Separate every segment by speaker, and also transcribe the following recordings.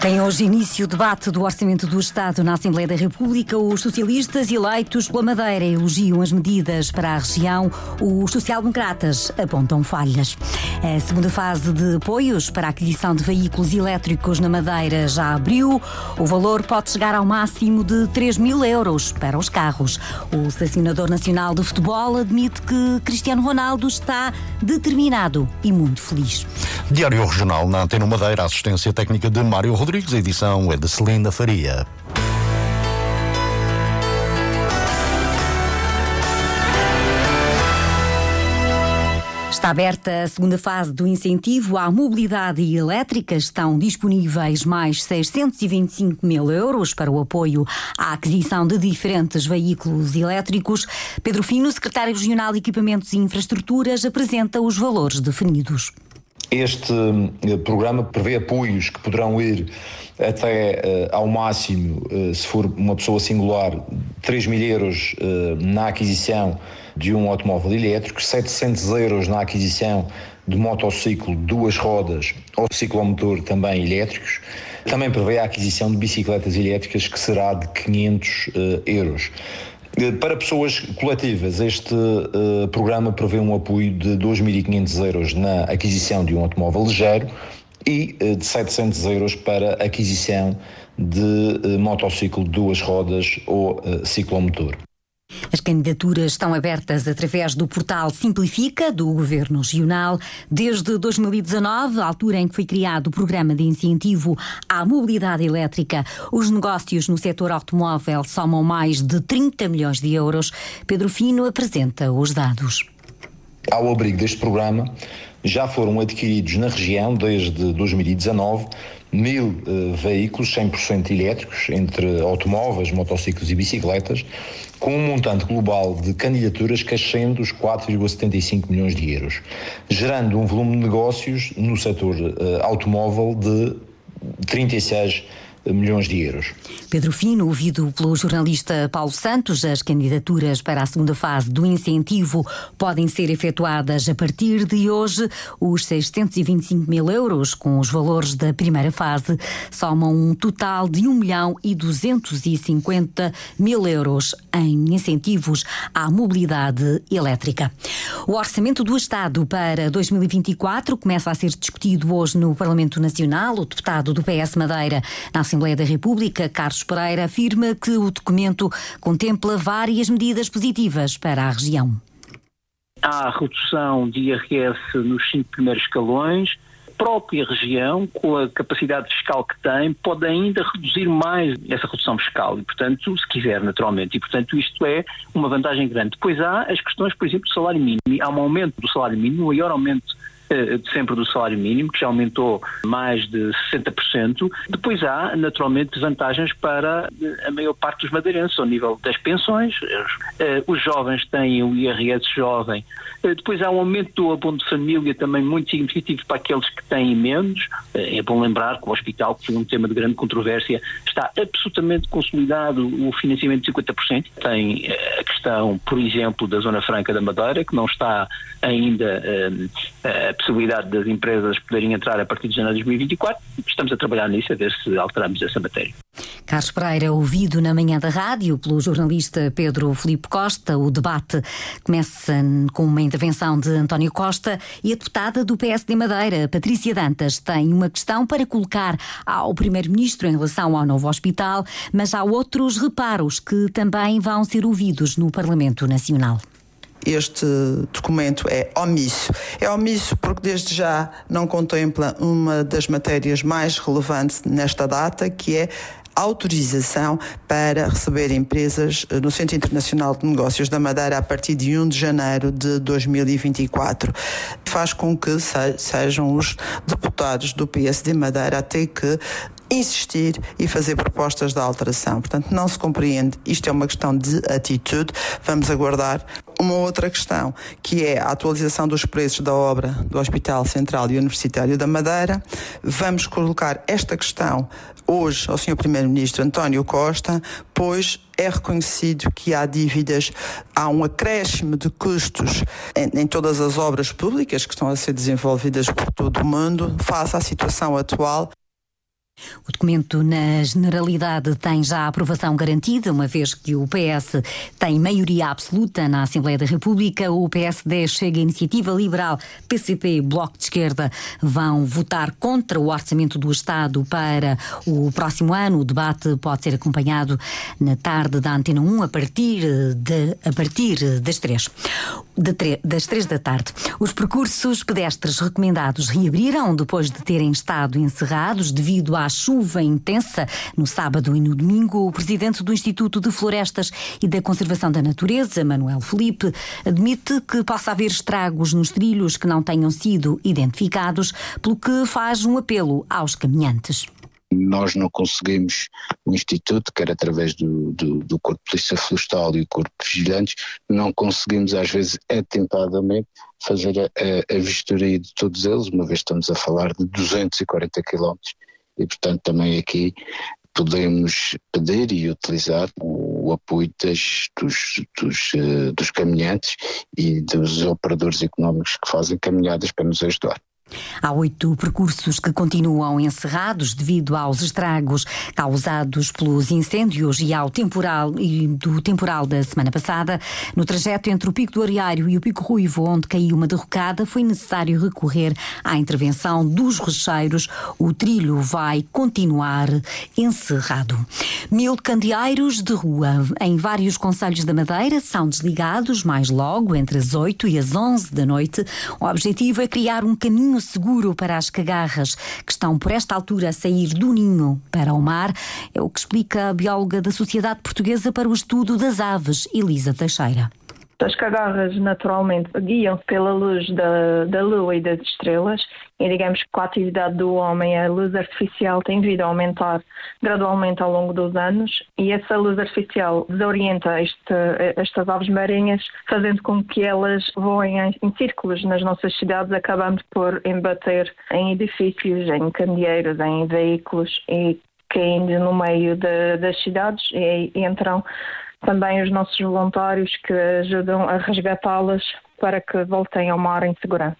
Speaker 1: Tem hoje início o debate do Orçamento do Estado na Assembleia da República. Os socialistas eleitos pela Madeira elogiam as medidas para a região. Os social-democratas apontam falhas. A segunda fase de apoios para a aquisição de veículos elétricos na Madeira já abriu. O valor pode chegar ao máximo de 3 mil euros para os carros. O selecionador nacional de futebol admite que Cristiano Ronaldo está determinado e muito feliz.
Speaker 2: Diário Regional na Antena Madeira, assistência técnica de Mário Rodrigues. Rodrigues, a edição é de Celina Faria.
Speaker 1: Está aberta a segunda fase do incentivo à mobilidade elétrica. Estão disponíveis mais 625 mil euros para o apoio à aquisição de diferentes veículos elétricos. Pedro Fino, secretário regional de Equipamentos e Infraestruturas, apresenta os valores definidos.
Speaker 3: Este eh, programa prevê apoios que poderão ir até uh, ao máximo, uh, se for uma pessoa singular, 3 mil euros uh, na aquisição de um automóvel elétrico, 700 euros na aquisição de motociclo, duas rodas ou ciclomotor também elétricos. Também prevê a aquisição de bicicletas elétricas que será de 500 euros. Eh, para pessoas coletivas, este uh, programa prevê um apoio de 2.500 euros na aquisição de um automóvel ligeiro e uh, de 700 euros para aquisição de uh, motociclo de duas rodas ou ciclomotor.
Speaker 1: As candidaturas estão abertas através do portal Simplifica do Governo Regional. Desde 2019, a altura em que foi criado o programa de incentivo à mobilidade elétrica, os negócios no setor automóvel somam mais de 30 milhões de euros. Pedro Fino apresenta os dados.
Speaker 3: Ao abrigo deste programa, já foram adquiridos na região desde 2019 mil uh, veículos 100% elétricos, entre automóveis, motociclos e bicicletas, com um montante global de candidaturas que os 4,75 milhões de euros, gerando um volume de negócios no setor uh, automóvel de 36 milhões de euros.
Speaker 1: Pedro Fino, ouvido pelo jornalista Paulo Santos, as candidaturas para a segunda fase do incentivo podem ser efetuadas a partir de hoje. Os 625 mil euros, com os valores da primeira fase, somam um total de 1 milhão e 250 mil euros em incentivos à mobilidade elétrica. O orçamento do Estado para 2024 começa a ser discutido hoje no Parlamento Nacional. O deputado do PS Madeira, na Assembleia da República, Carlos Pereira, afirma que o documento contempla várias medidas positivas para a região.
Speaker 4: Há a redução de IRS nos cinco primeiros escalões, própria região, com a capacidade fiscal que tem, pode ainda reduzir mais essa redução fiscal e, portanto, se quiser, naturalmente. E, portanto, isto é uma vantagem grande. Depois há as questões, por exemplo, do salário mínimo. Há um aumento do salário mínimo, um maior aumento sempre do salário mínimo, que já aumentou mais de 60%. Depois há, naturalmente, vantagens para a maior parte dos madeirenses, ao nível das pensões. Eh, os jovens têm o IRS jovem. Eh, depois há um aumento do abono de família também muito significativo para aqueles que têm menos. É bom lembrar que o hospital, que foi um tema de grande controvérsia, está absolutamente consolidado o financiamento de 50%. Tem a questão, por exemplo, da Zona Franca da Madeira, que não está ainda possibilidade das empresas poderem entrar a partir de janeiro de 2024. Estamos a trabalhar nisso, a ver se alteramos essa matéria.
Speaker 1: Carlos Pereira, ouvido na manhã da rádio pelo jornalista Pedro Felipe Costa, o debate começa com uma intervenção de António Costa e a deputada do PSD Madeira, Patrícia Dantas, tem uma questão para colocar ao Primeiro-Ministro em relação ao novo hospital, mas há outros reparos que também vão ser ouvidos no Parlamento Nacional
Speaker 5: este documento é omisso. É omisso porque, desde já, não contempla uma das matérias mais relevantes nesta data, que é autorização para receber empresas no Centro Internacional de Negócios da Madeira a partir de 1 de janeiro de 2024. Faz com que sejam os deputados do PSD Madeira a ter que insistir e fazer propostas de alteração. Portanto, não se compreende. Isto é uma questão de atitude. Vamos aguardar. Uma outra questão, que é a atualização dos preços da obra do Hospital Central e Universitário da Madeira. Vamos colocar esta questão hoje ao Sr. Primeiro-Ministro António Costa, pois é reconhecido que há dívidas, há um acréscimo de custos em, em, todas as obras públicas que estão a ser desenvolvidas por todo o mundo, face à situação atual.
Speaker 1: O documento, na generalidade, tem já a aprovação garantida, uma vez que o PS tem maioria absoluta na Assembleia da República. O PSD chega a Iniciativa Liberal, PCP e Bloco de Esquerda vão votar contra o orçamento do Estado para o próximo ano. O debate pode ser acompanhado na tarde da Antena 1 a partir, de, a partir das três, de, das três da tarde. Os percursos pedestres recomendados reabriram depois de terem estado encerrados devido à chuva intensa no sábado e no domingo, o presidente do Instituto de Florestas e da Conservação da Natureza, Manuel Felipe, admite que possa haver estragos nos trilhos que não tenham sido identificados, pelo que faz um apelo aos caminhantes.
Speaker 6: Nós não conseguimos, o Instituto, quer através do, do, do Corpo de Polícia Florestal e o Corpo de Vigilantes, não conseguimos às vezes atentadamente fazer a, a, a vistoria de todos eles, uma vez estamos a falar de 240 quilómetros e, portanto, também aqui podemos pedir e utilizar o apoio das, dos, dos, uh, dos caminhantes e dos operadores económicos que fazem caminhadas para nos ajudar.
Speaker 1: Há oito percursos que continuam encerrados devido aos estragos causados pelos incêndios e ao temporal e do temporal da semana passada. No trajeto entre o Pico do Areário e o Pico Ruivo, onde caiu uma derrocada, foi necessário recorrer à intervenção dos recheiros. O trilho vai continuar encerrado. Mil candeeiros de rua em vários conselhos da Madeira são desligados mais logo entre as 8 e as 11 da noite. O objetivo é criar um caminho caminho seguro para as cagarras que estão por esta altura a sair do ninho para o mar. É o que explica a bióloga da Sociedade Portuguesa para o Estudo das Aves, Elisa Teixeira.
Speaker 7: As cagarras naturalmente guiam-se pela luz da, da lua e das estrelas e digamos que com a atividade do homem a luz artificial tem vindo a aumentar gradualmente ao longo dos anos e essa luz artificial desorienta este, estas aves marinhas fazendo com que elas voem em, em círculos nas nossas cidades acabando por embater em edifícios, em candeeiros, em veículos e caindo no meio de, das cidades e, e entram também os nossos voluntários que ajudam a resgatá-las para que voltem ao mar em segurança.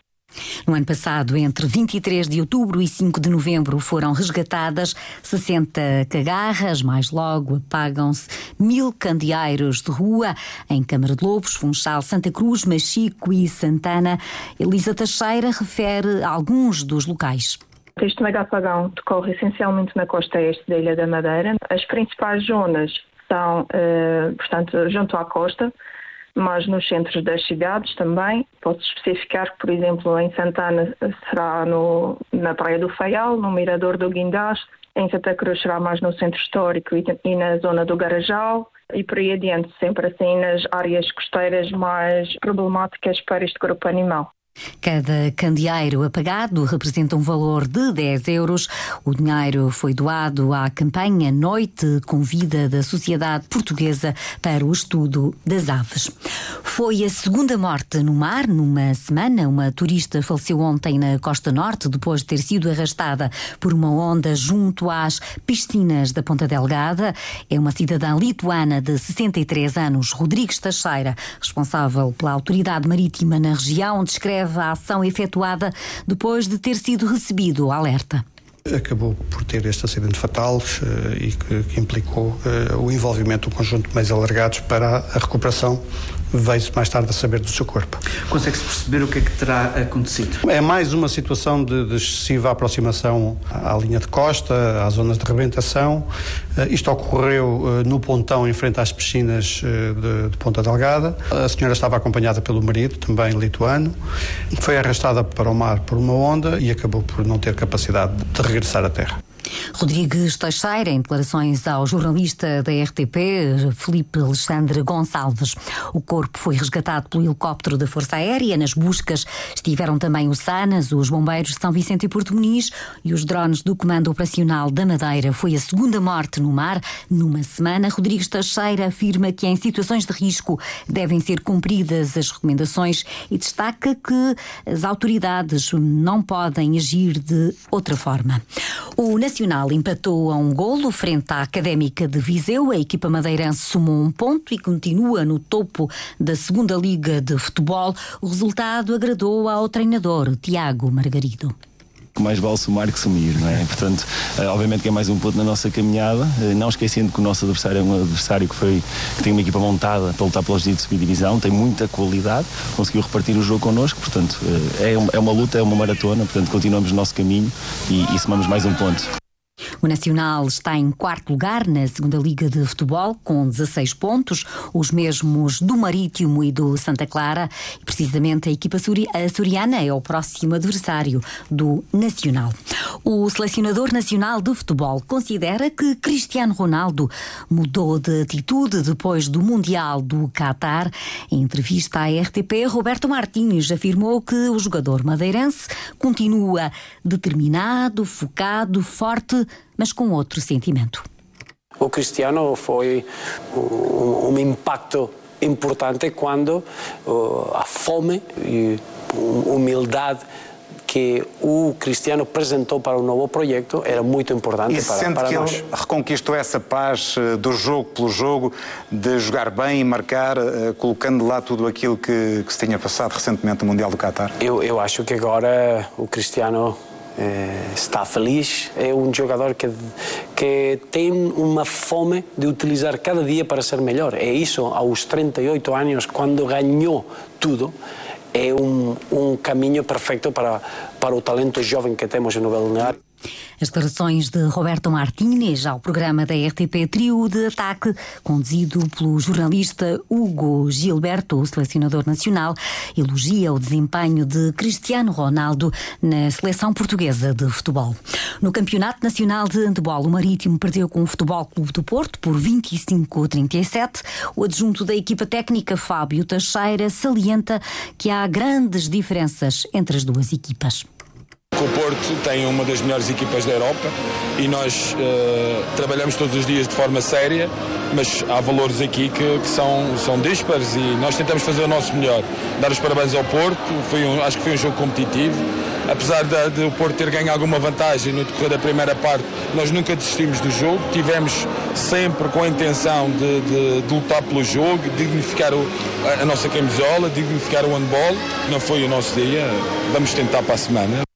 Speaker 1: No ano passado, entre 23 de outubro e 5 de novembro, foram resgatadas 60 cagarras, mais logo apagam-se mil candeeiros de rua em Câmara de Lobos, Funchal, Santa Cruz, Machico e Santana. Elisa Teixeira refere alguns dos locais.
Speaker 7: Este mega apagão decorre essencialmente na costa este da Ilha da Madeira. As principais zonas estão, eh, portanto, junto à costa, mas nos centros das cidades também. Posso especificar que, por exemplo, em Santana será no, na Praia do Faial, no Mirador do Guindás, em Santa Cruz será mais no centro histórico e, e na zona do Garajal, e por aí adiante, sempre assim nas áreas costeiras mais problemáticas para este grupo animal.
Speaker 1: Cada candeeiro apagado representa um valor de 10 euros. O dinheiro foi doado à campanha Noite com Vida da Sociedade Portuguesa para o Estudo das Aves. Foi a segunda morte no mar numa semana. Uma turista faleceu ontem na costa norte depois de ter sido arrastada por uma onda junto às piscinas da Ponta Delgada. É uma cidadã lituana de 63 anos, Rodrigues Teixeira, responsável pela autoridade marítima na região, descreve a ação efetuada depois de ter sido recebido o alerta.
Speaker 8: Acabou por ter este acidente fatal uh, e que, que implicou uh, o envolvimento de um conjunto de meios alargados para a recuperação veio-se mais tarde a saber do seu corpo.
Speaker 9: Consegue-se perceber o que é que terá acontecido?
Speaker 8: É mais uma situação de, de excessiva aproximação à linha de costa, às zonas de rebentação. Uh, isto ocorreu uh, no pontão em frente às piscinas uh, de, de, Ponta Delgada. A senhora estava acompanhada pelo marido, também lituano. Foi arrastada para o mar por uma onda e acabou por não ter capacidade de regressar à terra.
Speaker 1: Rodrigues Teixeira, em declarações ao jornalista da RTP, Felipe Alexandre Gonçalves. O corpo foi resgatado pelo helicóptero da Força Aérea. Nas buscas estiveram também os SANAS, os bombeiros de São Vicente e Porto Muniz e os drones do Comando Operacional da Madeira. Foi a segunda morte no mar numa semana. Rodrigues Teixeira afirma que em situações de risco devem ser cumpridas as recomendações e destaca que as autoridades não podem agir de outra forma. O Nacional Nacional empatou a um golo frente à Académica de Viseu. A equipa madeirense somou um ponto e continua no topo da segunda Liga de Futebol. O resultado agradou ao treinador Tiago Margarido
Speaker 10: mais vale somar que sumir, não é? Portanto, eh, obviamente que é mais um ponto na nossa caminhada, eh, não esquecendo que o nosso adversário é um adversário que, foi, que tem uma equipa montada para lutar pelos direitos de subdivisão, tem muita qualidade, conseguiu repartir o jogo connosco, portanto, eh, é uma luta, é uma maratona, portanto, continuamos no nosso caminho e, e somamos mais um ponto.
Speaker 1: O Nacional está em quarto lugar na segunda Liga de Futebol, com 16 pontos, os mesmos do Marítimo e do Santa Clara. E precisamente a equipa açoriana é o próximo adversário do Nacional. O selecionador nacional de futebol considera que Cristiano Ronaldo mudou de atitude depois do Mundial do Qatar. Em entrevista à RTP, Roberto Martins afirmou que o jogador madeirense continua determinado, focado, forte mas com outro sentimento.
Speaker 11: O Cristiano foi um, um impacto importante quando uh, a fome e humildade que o Cristiano apresentou para o novo projeto era muito importante
Speaker 12: e
Speaker 11: para,
Speaker 12: sente
Speaker 11: para
Speaker 12: que
Speaker 11: nós.
Speaker 12: ele reconquistou essa paz uh, do jogo pelo jogo, de jogar bem e marcar, uh, colocando lá tudo aquilo que, que se tinha passado recentemente no Mundial do Qatar?
Speaker 11: Eu, eu acho que agora o Cristiano eh, está feliz, é um jogador que, que tem uma fome de utilizar cada dia para ser melhor. É isso, aos 38 anos, quando ganhou tudo, é um, um caminho perfeito para, para o talento jovem que temos no balneário.
Speaker 1: As declarações de Roberto Martínez ao programa da RTP Trio de Ataque, conduzido pelo jornalista Hugo Gilberto, selecionador nacional, elogia o desempenho de Cristiano Ronaldo na seleção portuguesa de futebol. No Campeonato Nacional de Handebol, o Marítimo perdeu com o Futebol Clube do Porto por 25-37. O adjunto da equipa técnica, Fábio Teixeira, salienta que há grandes diferenças entre as duas equipas.
Speaker 13: O Porto tem uma das melhores equipas da Europa e nós uh, trabalhamos todos os dias de forma séria, mas há valores aqui que, que, são, são díspares e nós tentamos fazer o nosso melhor. Dar os parabéns ao Porto, foi um, acho que foi um jogo competitivo. Apesar de, de, o Porto ter ganho alguma vantagem no decorrer da primeira parte, nós nunca desistimos do jogo, tivemos sempre com a intenção de, de, de lutar pelo jogo, dignificar o, a, a nossa camisola, dignificar o handball. Não foi o nosso dia, vamos tentar para a semana.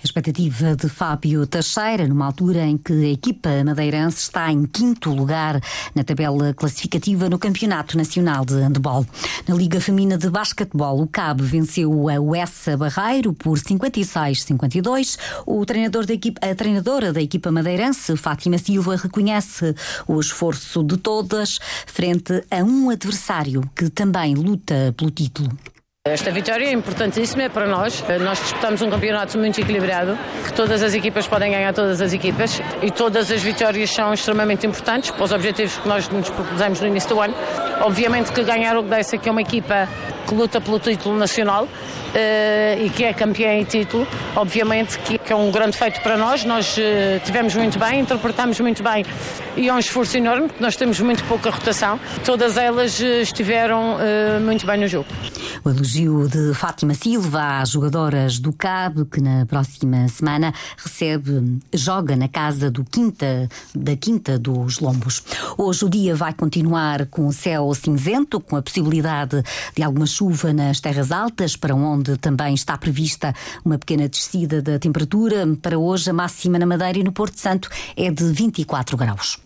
Speaker 1: A expectativa de Fábio Teixeira, numa altura em que a equipa madeirense está em quinto lugar na tabela classificativa no Campeonato Nacional de Handebol. Na Liga Feminina de Basquetebol, o CAB venceu a Uessa Barreiro por 56-52. O treinador da equipa, a treinadora da equipa madeirense, Fátima Silva, reconhece o esforço de todas frente a um adversário que também luta pelo título.
Speaker 14: Esta vitória é importantíssima para nós. Nós disputamos um campeonato muito equilibrado, que todas as equipas podem ganhar todas as equipas e todas as vitórias são extremamente importantes para os objetivos que nós nos propusemos no início do ano. Obviamente que ganhar o Gdessa, que é uma equipa que luta pelo título nacional, Uh, e que é campeã em título, obviamente que, que, é um grande feito para nós. Nós uh, tivemos muito bem, interpretamos muito bem e é um esforço enorme, porque nós temos muito pouca rotação. Todas elas uh, estiveram muito bem no jogo.
Speaker 1: O elogio de Fátima Silva às jogadoras do CAB, que na próxima semana recebe, joga na casa do Quinta, da Quinta dos Lombos. Hoje o dia vai continuar com o céu cinzento, com a possibilidade de alguma chuva nas terras altas, para onde também está prevista uma pequena descida da temperatura. Para hoje, a máxima na Madeira e no Porto Santo é de 24 graus.